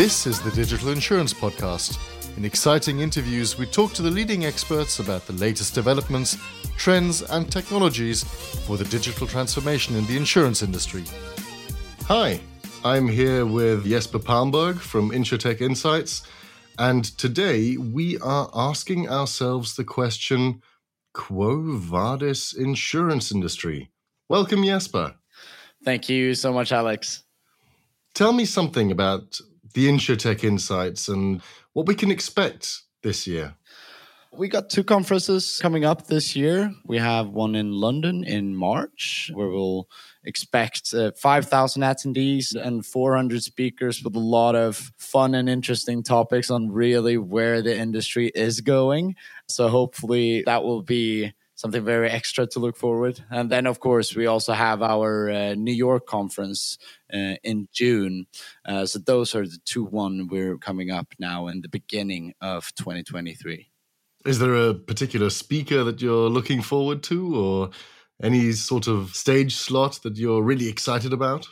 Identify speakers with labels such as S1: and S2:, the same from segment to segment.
S1: This is the Digital Insurance Podcast. In exciting interviews, we talk to the leading experts about the latest developments, trends, and technologies for the digital transformation in the insurance industry. Hi, I'm here with Jesper Palmberg from Insurtech Insights, and today we are asking ourselves the question Quo vadis insurance industry? Welcome, Jesper.
S2: Thank you so much, Alex.
S1: Tell me something about the Insurtech Insights and what we can expect this year.
S2: We got two conferences coming up this year. We have one in London in March, where we'll expect uh, 5,000 attendees and 400 speakers with a lot of fun and interesting topics on really where the industry is going. So, hopefully, that will be something very extra to look forward. And then, of course, we also have our uh, New York conference uh, in June. Uh, so those are the two one we're coming up now in the beginning of 2023.
S1: Is there a particular speaker that you're looking forward to, or any sort of stage slot that you're really excited about?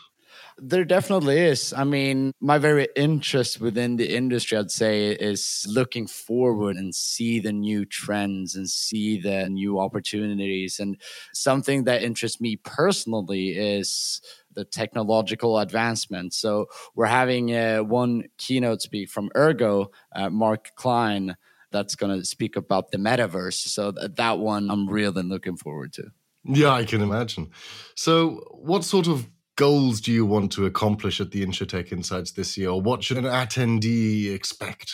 S2: There definitely is. I mean, my very interest within the industry, I'd say, is looking forward and see the new trends and see the new opportunities. And something that interests me personally is the technological advancement. So we're having uh, one keynote speak from Ergo, uh, Mark Klein, that's going to speak about the metaverse. So th- that one I'm really looking forward to.
S1: Yeah, I can imagine. So, what sort of goals do you want to accomplish at the Insurtech Insights this year? What should an attendee expect?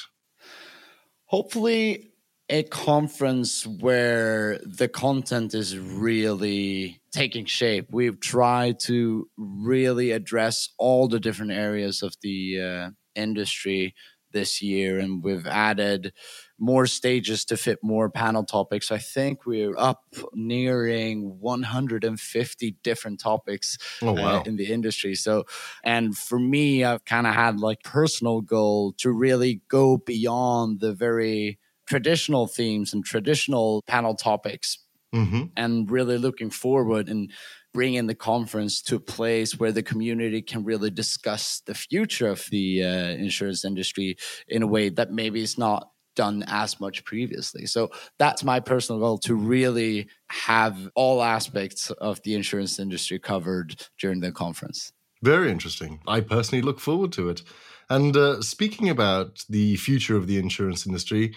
S2: Hopefully, a conference where the content is really taking shape. We've tried to really address all the different areas of the uh, industry this year, and we've added more stages to fit more panel topics. I think we're up nearing 150 different topics
S1: oh, wow.
S2: uh, in the industry. So, and for me, I've kind of had like personal goal to really go beyond the very traditional themes and traditional panel topics mm-hmm. and really looking forward and bringing the conference to a place where the community can really discuss the future of the uh, insurance industry in a way that maybe is not done as much previously. So that's my personal goal to really have all aspects of the insurance industry covered during the conference.
S1: Very interesting. I personally look forward to it. And uh, speaking about the future of the insurance industry,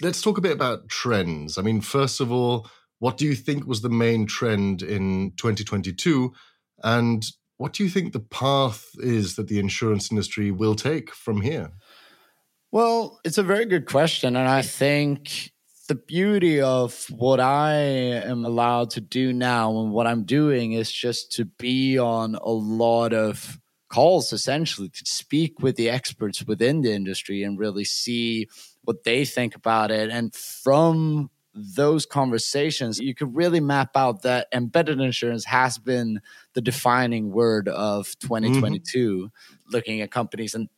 S1: let's talk a bit about trends. I mean, first of all, what do you think was the main trend in 2022? And what do you think the path is that the insurance industry will take from here?
S2: Well, it's a very good question. And I think the beauty of what I am allowed to do now and what I'm doing is just to be on a lot of calls essentially to speak with the experts within the industry and really see what they think about it. And from those conversations, you could really map out that embedded insurance has been the defining word of 2022, mm-hmm. looking at companies. And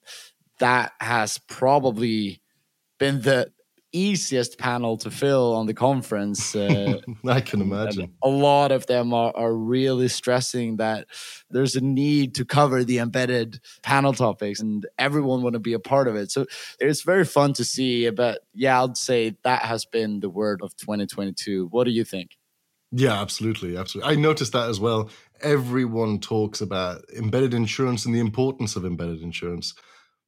S2: that has probably been the easiest panel to fill on the conference. Uh,
S1: I can imagine.
S2: A lot of them are, are really stressing that there's a need to cover the embedded panel topics and everyone want to be a part of it. So it's very fun to see. But yeah, I'd say that has been the word of 2022. What do you think?
S1: Yeah, absolutely. Absolutely. I noticed that as well. Everyone talks about embedded insurance and the importance of embedded insurance.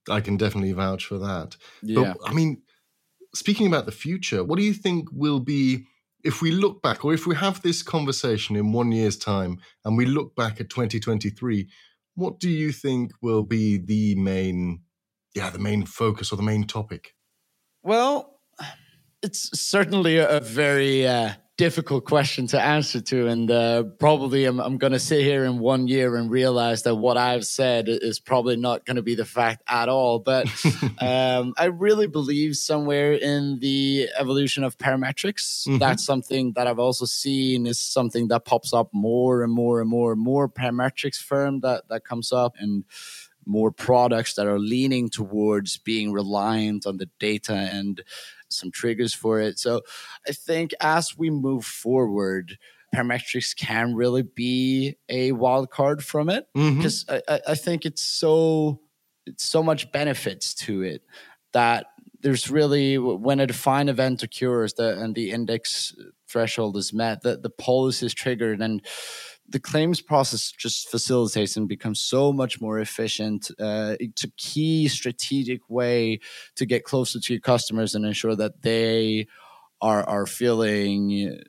S1: I can definitely vouch for that.
S2: Yeah.
S1: But I mean, speaking about the future, what do you think will be if we look back or if we have this conversation in one year's time and we look back at 2023, what do you think will be the main yeah, the main focus or the main topic?
S2: Well, it's certainly a very uh, difficult question to answer to. And uh, probably I'm, I'm going to sit here in one year and realize that what I've said is probably not going to be the fact at all. But um, I really believe somewhere in the evolution of parametrics. Mm-hmm. That's something that I've also seen is something that pops up more and more and more and more parametrics firm that, that comes up. And more products that are leaning towards being reliant on the data and some triggers for it. So I think as we move forward, parametrics can really be a wild card from it because mm-hmm. I, I think it's so it's so much benefits to it that there's really when a defined event occurs the, and the index threshold is met, the, the policy is triggered and the claims process just facilitates and becomes so much more efficient. Uh, it's a key strategic way to get closer to your customers and ensure that they are are feeling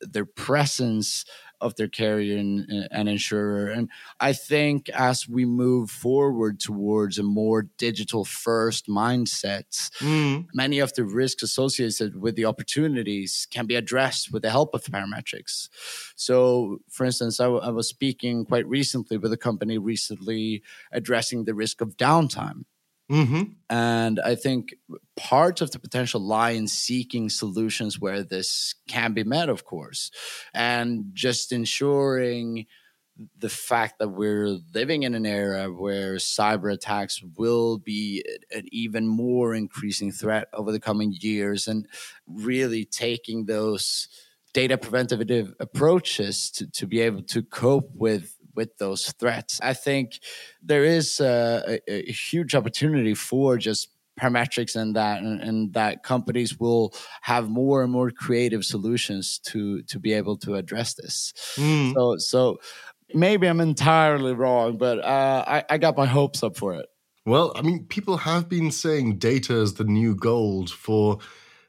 S2: their presence of their carrier and, and, insurer. And I think as we move forward towards a more digital first mindset, mm. many of the risks associated with the opportunities can be addressed with the help of parametrics. So, for instance, I, I was speaking quite recently with a company recently addressing the risk of downtime. Mm-hmm. And I think part of the potential lie in seeking solutions where this can be met, of course, and just ensuring the fact that we're living in an era where cyber attacks will be an even more increasing threat over the coming years and really taking those data preventative approaches to, to be able to cope with with those threats. I think there is a, a, a huge opportunity for just parametrics and that and, and, that companies will have more and more creative solutions to to be able to address this mm. so so maybe i'm entirely wrong but uh, I, I got my hopes up for it
S1: well i mean people have been saying data is the new gold for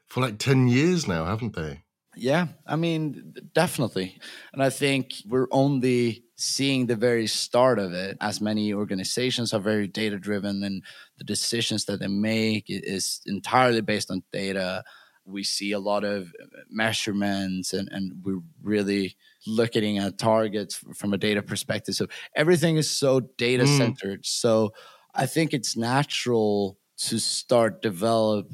S1: for like 10 years now haven't they
S2: yeah i mean definitely. And i think we're only seeing the very start of it as many organizations are very data driven and the decisions that they make is entirely based on data. We see a lot of measurements and, and we're really looking at targets from a data perspective. So everything is so data centered. Mm. so i think it's natural to start develop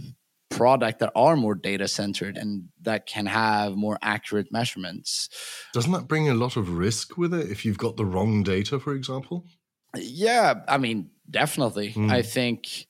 S2: product that are more data centered and that can have more accurate measurements.
S1: Doesn't that bring a lot of risk with it if you've got the wrong data, for example?
S2: Yeah, I mean, definitely. Mm. I think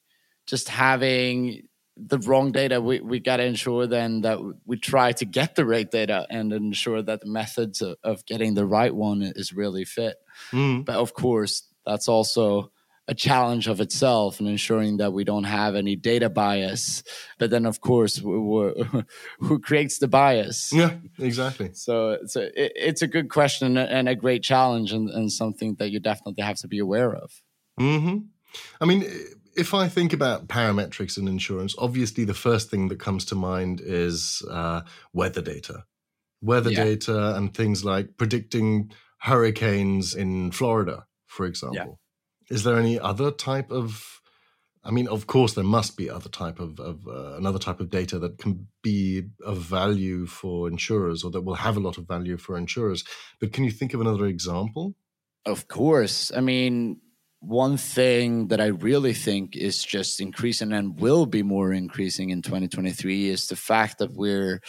S2: just having the wrong data, we, we got to ensure then that we try to get the right data and ensure that the methods of, of getting the right one is really fit. Mm. But of course, that's also a challenge of itself and ensuring that we don't have any data bias. But then, of course, who creates the bias?
S1: Yeah, exactly.
S2: So it's a, it's a good question and a great challenge and, and something that you definitely have to be aware of.
S1: Mm-hmm. I mean, if I think about parametrics in insurance, obviously the first thing that comes to mind is uh, weather data. Weather yeah. data and things like predicting hurricanes in Florida, for example. Yeah is there any other type of I mean, of course, there must be other type of, of uh, another type of data that can be of value for insurers, or that will have a lot of value for insurers. But can you think of another example?
S2: Of course. I mean, one thing that I really think is just increasing and will be more increasing in 2023 is the fact that we're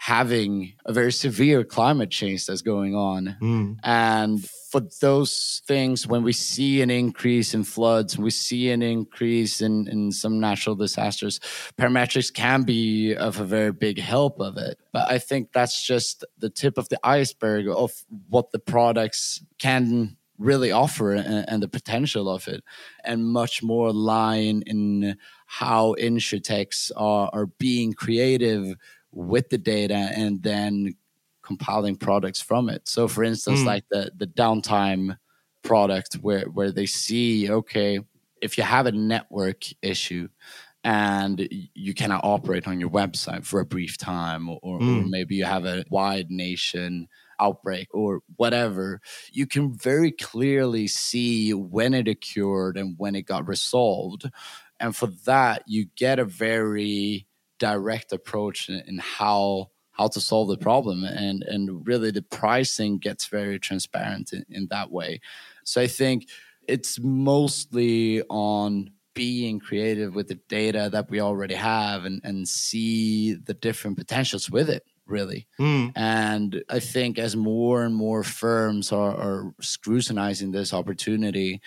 S2: having a very severe climate change that's going on. Mm. And for those things, when we see an increase in floods, we see an increase in, in some natural disasters, parametrics can be of a very big help of it. But I think that's just the tip of the iceberg of what the products can really offer and, and the potential of it, and much more line in how insurtechs are, are being creative with the data and then compiling products from it. So, for instance, mm. like the the downtime product, where where they see, okay, if you have a network issue and you cannot operate on your website for a brief time, or, mm. or maybe you have a wide nation outbreak or whatever, you can very clearly see when it occurred and when it got resolved. And for that, you get a very direct approach in, how how to solve the problem. And and really the pricing gets very transparent in, in that way. So i think it's mostly on being creative with the data that we already have and, and see the different potentials with it really. Mm. and i think as more and more firms are, are scrutinizing this opportunity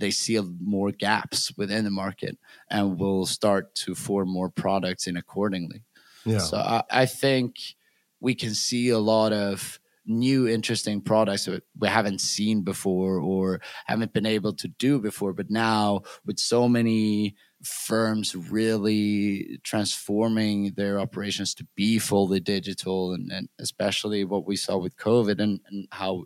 S2: they see more gaps within the market and will start to form more products in accordingly. Yeah. So I, I think we can see a lot of new interesting products that we haven't seen before or haven't been able to do before. But now with so many firms really transforming their operations to be fully digital and, and especially what we saw with COVID and, and how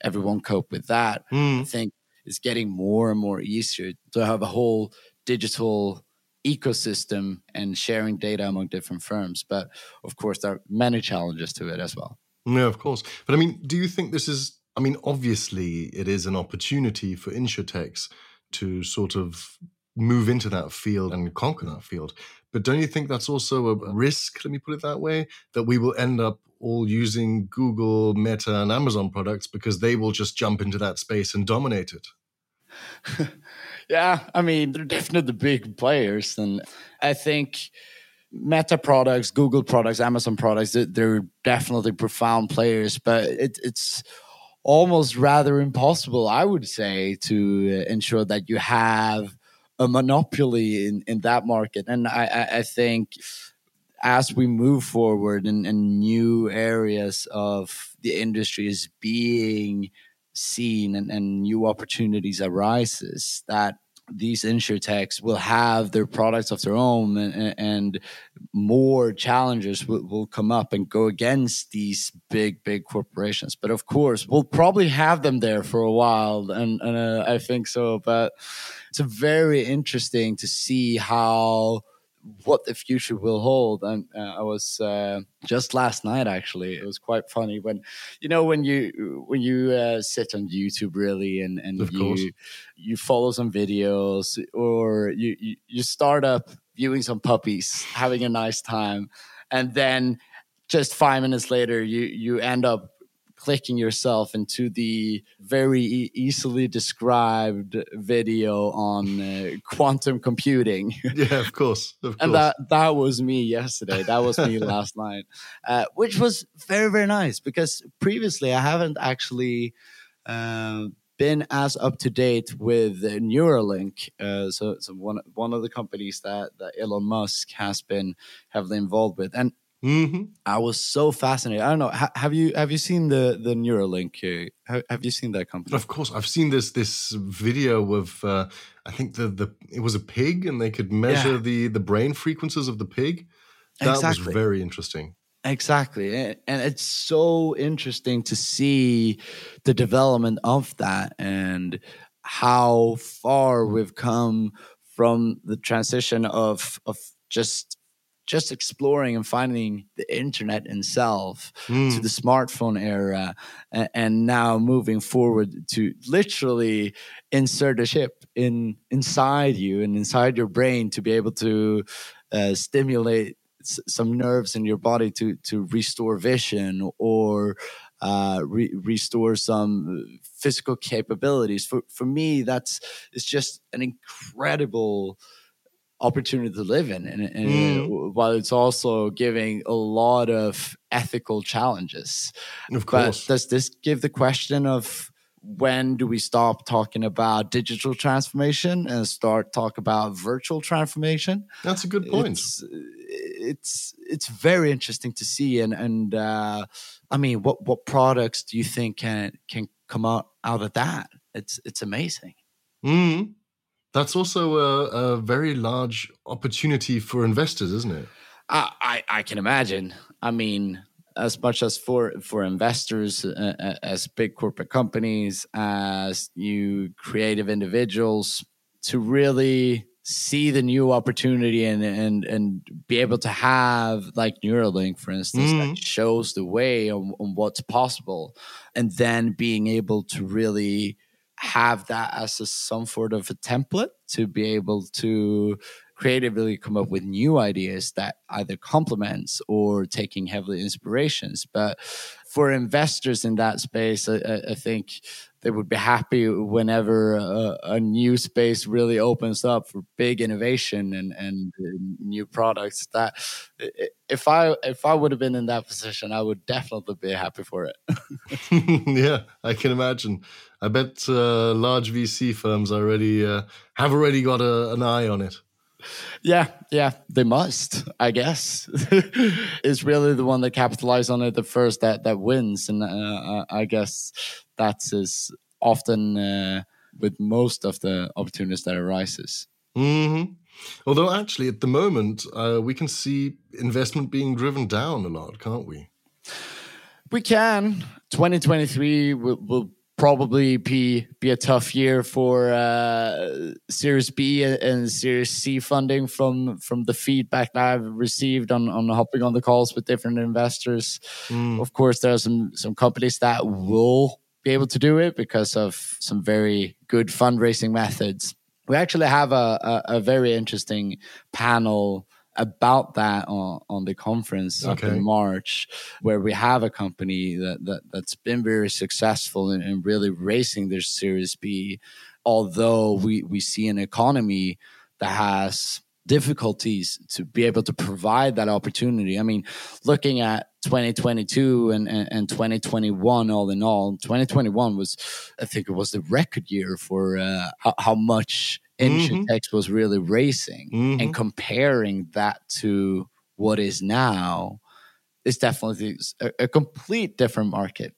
S2: everyone coped with that, mm. I think is getting more and more easier to have a whole digital ecosystem and sharing data among different firms. But of course, there are many challenges to it as well.
S1: Yeah, of course. But I mean, do you think this is, I mean, obviously it is an opportunity for insurtechs to sort of move into that field and conquer that field. But don't you think that's also a risk, let me put it that way, that we will end up all using Google, Meta, and Amazon products because they will just jump into that space and dominate it?
S2: yeah, I mean, they're definitely the big players. And I think Meta products, Google products, Amazon products, they're definitely profound players, but it, it's almost rather impossible, I would say, to ensure that you have a monopoly in, in that market. And I, I think as we move forward and, and new areas of the industry is being seen and, and new opportunities arises that these insurtechs will have their products of their own and, and more challenges will, will, come up and go against these big big corporations. But of course we'll probably have them there for a while and, and uh, i think so but it's very interesting to see how what the future will hold. And uh, I was uh, just last night actually. It was quite funny when you know when you when you uh, sit on YouTube really and and of you course. you follow some videos or you, you you start up viewing some puppies, having a nice time, and then just five minutes later you you end up clicking yourself into the very e- easily described video on uh, quantum computing.
S1: yeah, of course, of course.
S2: And that that was me yesterday. That was me last night, uh, which was very very nice because previously I haven't actually. Uh, been as up to date with Neuralink, uh, so, so one one of the companies that, that Elon Musk has been heavily involved with, and Mm-hmm. I was so fascinated. I don't know. Ha- have you have you seen the the Neuralink? Uh, have you seen that company?
S1: Of course, I've seen this this video of uh, I think the the it was a pig, and they could measure yeah. the the brain frequencies of the pig. That exactly. was very interesting.
S2: Exactly, and it's so interesting to see the development of that and how far we've come from the transition of of just just exploring and finding the internet itself mm. to the smartphone era and, and, now moving forward to literally insert a chip in inside you and inside your brain to be able to uh, stimulate s- some nerves in your body to to restore vision or uh, re- restore some physical capabilities. For for me, that's it's just an incredible opportunity to live in. And, and mm. while it's also giving a lot of ethical challenges.
S1: And of course.
S2: but does this give the question of when do we stop talking about digital transformation and start talk about virtual transformation?
S1: That's a good point.
S2: It's it's, it's very interesting to see. And and uh, i mean what what products do you think can can come out out of that? It's it's amazing.
S1: Mm. That's also a, a very large opportunity for investors, isn't it?
S2: I, I, I can imagine. I mean, as much as for for investors, uh, uh, as big corporate companies, as you creative individuals, to really see the new opportunity and and and be able to have like Neuralink, for instance, mm. that shows the way on, on what's possible, and then being able to really have that as a, some sort of a template to be able to creatively come up with new ideas that either complements or taking heavily inspirations. But for investors in that space i, I think they would be happy whenever a, a, new space really opens up for big innovation and, and new products that if i if i would have been in that position i would definitely be happy for it.
S1: Yeah i can imagine. I bet uh, large vc firms already uh, have already got a, an eye on it
S2: Yeah, yeah, they must. I guess it's really the one that capitalizes on it the first that that wins, and uh, uh I guess that's as often uh, with most of the opportunities that arises.
S3: Mm-hmm. Although actually, at the moment, uh, we can see investment being driven down a lot, can't we?
S2: We can. 2023 will, will probably be be a tough year for uh, Series B and Series C funding from from the feedback that I've received on on hopping on the calls with different investors. Mm. Of course, there are some some companies that will be able to do it because of some very good fundraising methods. We actually have a, a, a very interesting panel about that on, on the conference okay. in March, where we have a company that, that that's been very successful in, in really raising their Series B, although we we see an economy that has difficulties to be able to provide that opportunity. I mean, looking at 2022 and, and, and 2021, all in all, 2021 was, I think it was the record year for uh, how, how much Insurtech mm-hmm. was really racing mm-hmm. and comparing that to what is now is definitely a, a complete different market.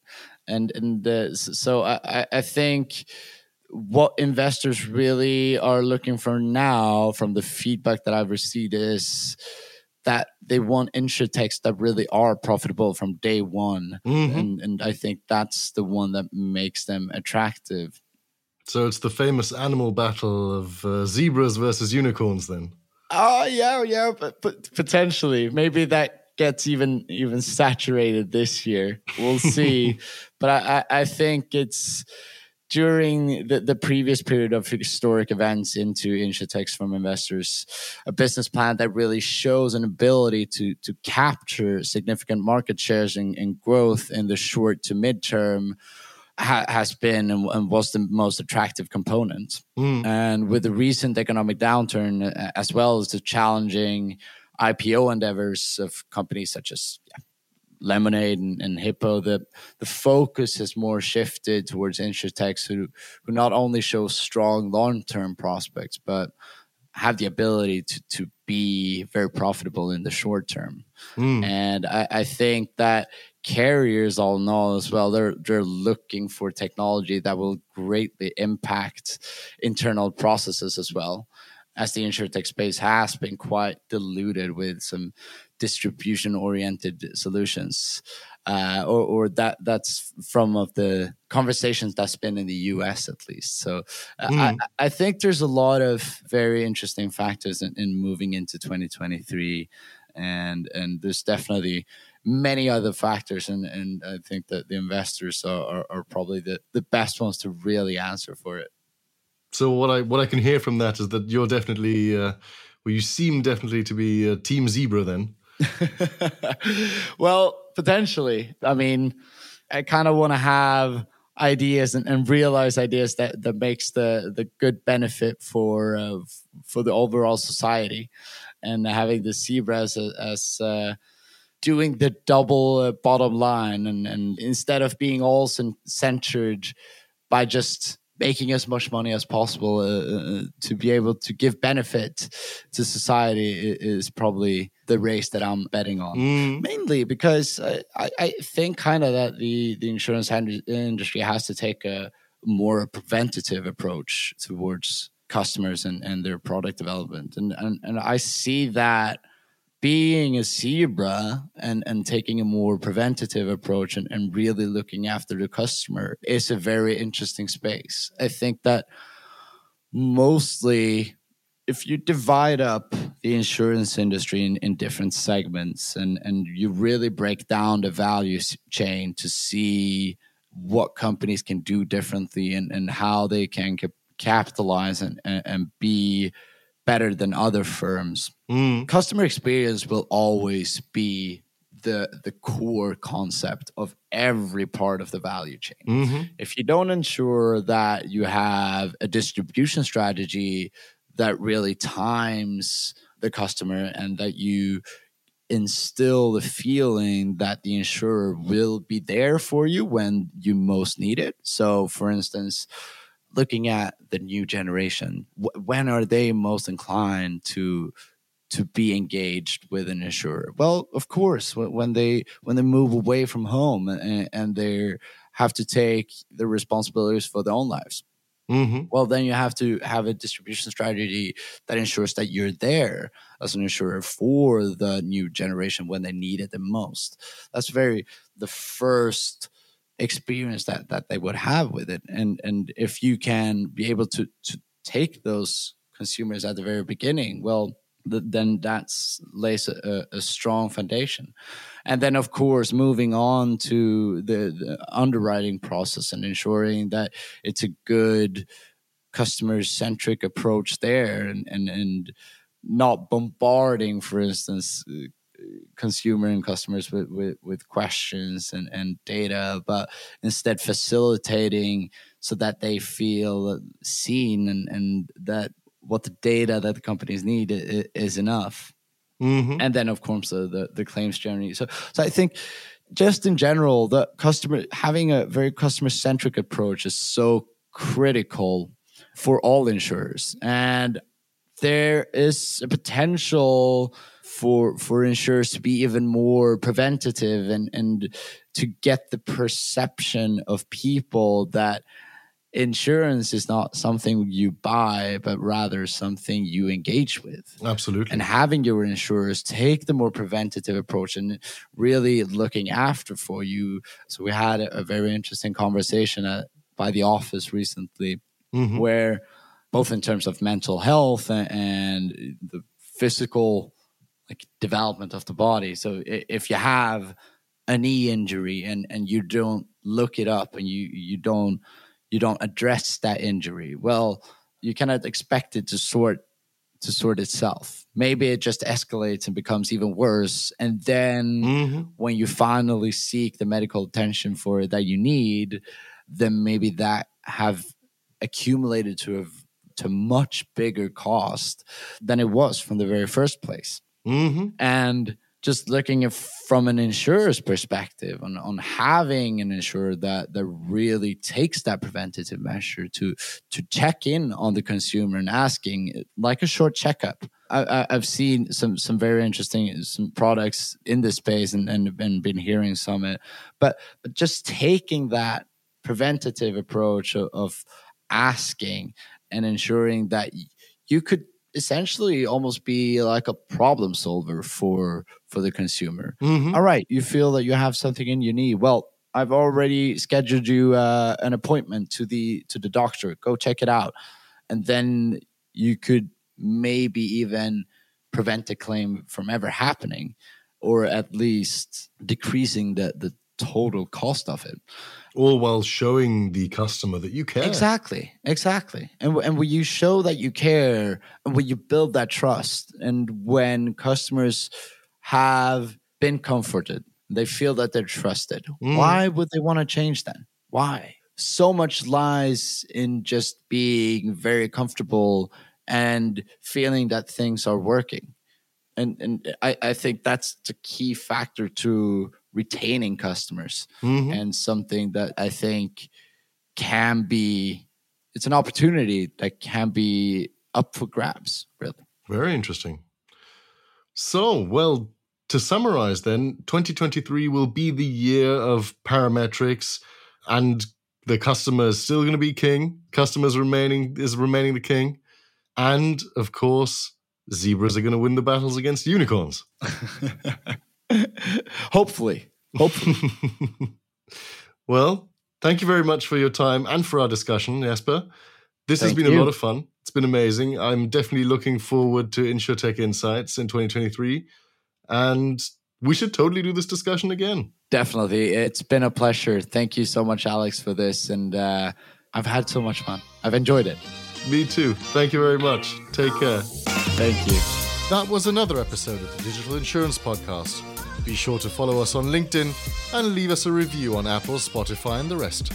S2: And, and uh, so I, I think what investors really are looking for now from the feedback that I've received is that they want insurtechs that really are profitable from day one. Mm-hmm. And, and I think that's the one that makes them attractive.
S3: So it's the famous animal battle of uh, zebras versus unicorns, then.
S2: Oh yeah, yeah, but, but potentially maybe that gets even even saturated this year. We'll see, but I, I, I think it's during the, the previous period of historic events into insurtechs from investors, a business plan that really shows an ability to to capture significant market shares and, and growth in the short to midterm ha- has been and, and, was the most attractive component. Mm. And with the recent economic downturn, uh, as well as the challenging IPO endeavors of companies such as yeah, Lemonade and, and, Hippo, the the focus has more shifted towards insurtechs who who not only show strong long term prospects, but have the ability to to be very profitable in the short term. Mm. And I, I think that carriers all know as well they're they're looking for technology that will greatly impact internal processes as well as the insurtech space has been quite diluted with some distribution oriented solutions uh, or, or that that's from of the conversations that's been in the US at least so uh, mm. I, I think there's a lot of very interesting factors in, in moving into 2023 and and there's definitely many other factors, and, and I think that the investors are, are, are probably the, the best ones to really answer for it.
S3: So what I what I can hear from that is that you're definitely, uh, well, you seem definitely to be a Team Zebra then.
S2: well, potentially. I mean, I kind of want to have ideas and, and, realize ideas that that makes the the good benefit for uh, for the overall society, and having the zebras as, as uh, doing the double uh, bottom line and, and instead of being all centered by just making as much money as possible uh, uh, to be able to give benefit to society is probably the race that I'm betting on. Mm. Mainly because I, I think kind of that the, the insurance industry has to take a more preventative approach towards customers and, and their product development. And, and, and I see that – being a zebra and, and taking a more preventative approach and, and really looking after the customer is a very interesting space. I think that mostly if you divide up the insurance industry in, in different segments and, and you really break down the value chain to see what companies can do differently and, and how they can capitalize and, and, and be better than other firms. Mm. Customer experience will always be the the core concept of every part of the value chain. Mm-hmm. If you don't ensure that you have a distribution strategy that really times the customer and that you instill the feeling that the insurer will be there for you when you most need it. So for instance, looking at the new generation, when are they most inclined to to be engaged with an insurer? Well, of course, when they when they move away from home and, and they have to take the responsibilities for their own lives. Mm-hmm. Well, then you have to have a distribution strategy that ensures that you're there as an insurer for the new generation when they need it the most. That's very the first experience that that they would have with it, and and if you can be able to to take those consumers at the very beginning, well, then that's lays a, a, strong foundation. And then, of course, moving on to the, the, underwriting process and ensuring that it's a good customer centric approach there and, and, and not bombarding, for instance, consumer and customers with, with, with questions and, and data, but instead facilitating so that they feel seen and, and that what the data that the companies need is, enough. Mm-hmm. And then, of course, the, the, the claims journey. So, so I think just in general, the customer having a very customer centric approach is so critical for all insurers. And there is a potential for for insurers to be even more preventative and and to get the perception of people that insurance is not something you buy, but rather something you engage with.
S3: Absolutely.
S2: And having your insurers take the more preventative approach and really looking after for you. So we had a, very interesting conversation at, by the office recently mm-hmm. where both in terms of mental health and, the physical like development of the body. So if you have a knee injury and, and you don't look it up and you, you don't you don't address that injury, well, you cannot expect it to sort to sort itself. Maybe it just escalates and becomes even worse. And then mm-hmm. when you finally seek the medical attention for it that you need, then maybe that have accumulated to a to much bigger cost than it was from the very first place. Mm-hmm. And just looking at from an insurer's perspective on, on having an insurer that, that really takes that preventative measure to to check in on the consumer and asking like a short checkup. I, have seen some some very interesting some products in this space and, and, and been hearing some it, but but just taking that preventative approach of, of asking and ensuring that you could essentially almost be like a problem solver for for the consumer. Mm-hmm. All right, you feel that you have something in your knee. Well, I've already scheduled you uh, an appointment to the to the doctor. Go check it out, and then you could maybe even prevent a claim from ever happening, or at least decreasing the the total cost of it
S3: all while showing the customer that you care.
S2: Exactly, exactly. And and when you show that you care, and when you build that trust, and when customers have been comforted, they feel that they're trusted. Mm. Why would they want to change then? Why? So much lies in just being very comfortable and feeling that things are working. And and I, I think that's the key factor to retaining customers. Mm-hmm. and something that I think can be it's an opportunity that can be up for grabs really.
S3: Very interesting. So well to summarize then 2023 will be the year of parametrics and the customer is still going to be king customers remaining is remaining the king. And of course zebras are going to win the battles against unicorns
S2: Hopefully. Hopefully.
S3: well, thank you very much for your time and for our discussion, Jesper. This thank has been you. a lot of fun. It's been amazing. I'm definitely looking forward to Insurtech Insights in 2023. And we should totally do this discussion again.
S2: Definitely. It's been a pleasure. Thank you so much, Alex, for this. And uh, I've had so much fun. I've enjoyed it.
S3: Me too. Thank you very much. Take care.
S2: Thank you.
S1: That was another episode of the Digital Insurance Podcast. Be sure to follow us on LinkedIn and leave us a review on Apple, Spotify, and the rest.